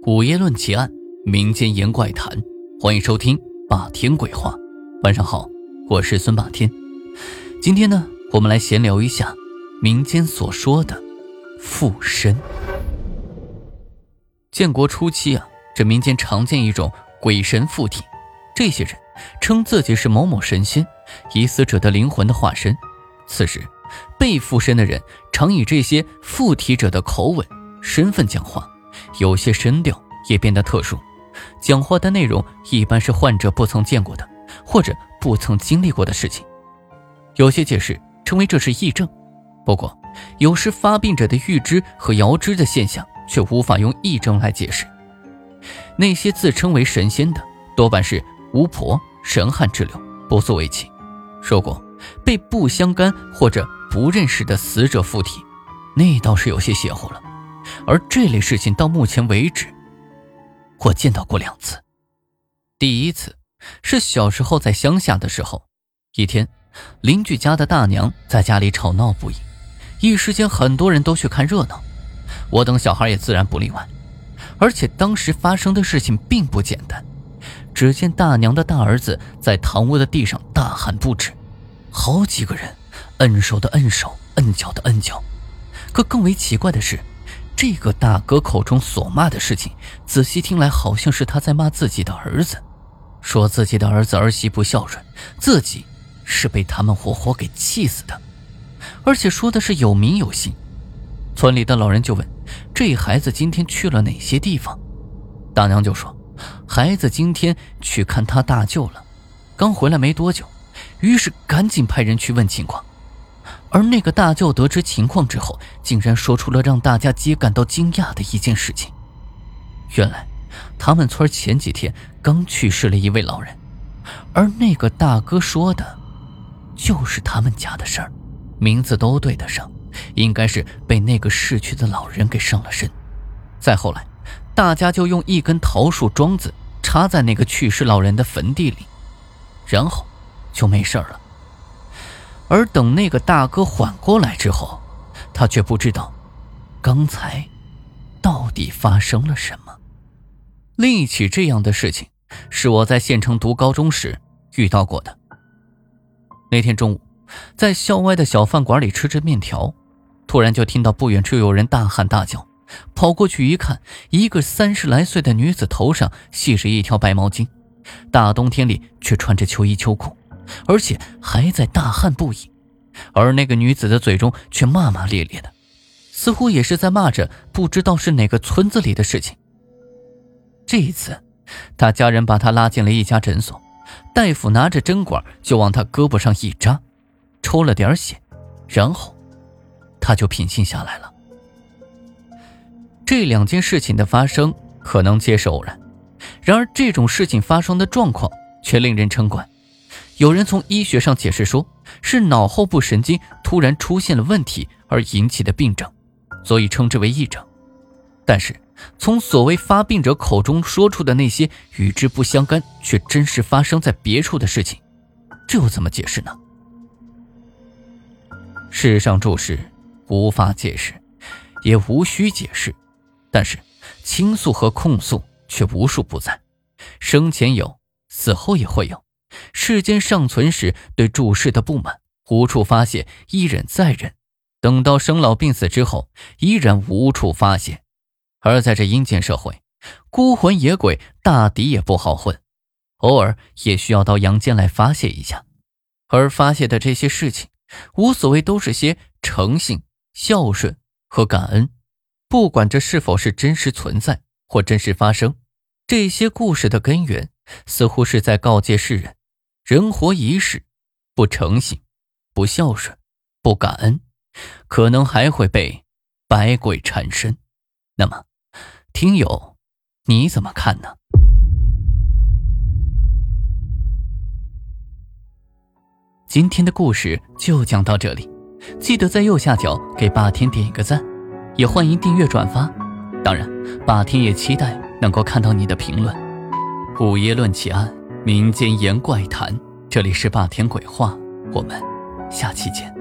古夜论奇案，民间言怪谈，欢迎收听霸天鬼话。晚上好，我是孙霸天。今天呢，我们来闲聊一下民间所说的附身。建国初期啊，这民间常见一种鬼神附体，这些人称自己是某某神仙，以死者的灵魂的化身。此时，被附身的人常以这些附体者的口吻、身份讲话。有些声调也变得特殊，讲话的内容一般是患者不曾见过的，或者不曾经历过的事情。有些解释称为这是癔症，不过有时发病者的预知和遥知的现象却无法用癔症来解释。那些自称为神仙的，多半是巫婆、神汉之流，不足为奇。说过被不相干或者不认识的死者附体，那倒是有些邪乎了。而这类事情到目前为止，我见到过两次。第一次是小时候在乡下的时候，一天，邻居家的大娘在家里吵闹不已，一时间很多人都去看热闹，我等小孩也自然不例外。而且当时发生的事情并不简单，只见大娘的大儿子在堂屋的地上大喊不止，好几个人摁手的摁手，摁脚的摁脚，可更为奇怪的是。这个大哥口中所骂的事情，仔细听来好像是他在骂自己的儿子，说自己的儿子儿媳不孝顺，自己是被他们活活给气死的，而且说的是有名有姓。村里的老人就问：“这孩子今天去了哪些地方？”大娘就说：“孩子今天去看他大舅了，刚回来没多久。”于是赶紧派人去问情况。而那个大舅得知情况之后，竟然说出了让大家皆感到惊讶的一件事情：原来，他们村前几天刚去世了一位老人，而那个大哥说的，就是他们家的事儿，名字都对得上，应该是被那个逝去的老人给上了身。再后来，大家就用一根桃树桩子插在那个去世老人的坟地里，然后就没事了。而等那个大哥缓过来之后，他却不知道，刚才到底发生了什么。另一起这样的事情，是我在县城读高中时遇到过的。那天中午，在校外的小饭馆里吃着面条，突然就听到不远处有人大喊大叫，跑过去一看，一个三十来岁的女子头上系着一条白毛巾，大冬天里却穿着秋衣秋裤。而且还在大汗不已，而那个女子的嘴中却骂骂咧咧的，似乎也是在骂着不知道是哪个村子里的事情。这一次，他家人把他拉进了一家诊所，大夫拿着针管就往他胳膊上一扎，抽了点血，然后他就平静下来了。这两件事情的发生可能皆是偶然，然而这种事情发生的状况却令人称怪。有人从医学上解释说，是脑后部神经突然出现了问题而引起的病症，所以称之为癔症。但是，从所谓发病者口中说出的那些与之不相干却真实发生在别处的事情，这又怎么解释呢？世上诸事无法解释，也无需解释，但是倾诉和控诉却无处不在，生前有，死后也会有。世间尚存时，对诸事的不满无处发泄，一忍再忍；等到生老病死之后，依然无处发泄。而在这阴间社会，孤魂野鬼大抵也不好混，偶尔也需要到阳间来发泄一下。而发泄的这些事情，无所谓，都是些诚信、孝顺和感恩。不管这是否是真实存在或真实发生，这些故事的根源，似乎是在告诫世人。人活一世，不诚信、不孝顺、不感恩，可能还会被百鬼缠身。那么，听友，你怎么看呢？今天的故事就讲到这里，记得在右下角给霸天点一个赞，也欢迎订阅转发。当然，霸天也期待能够看到你的评论。午夜论奇案。民间言怪谈，这里是霸天鬼话，我们下期见。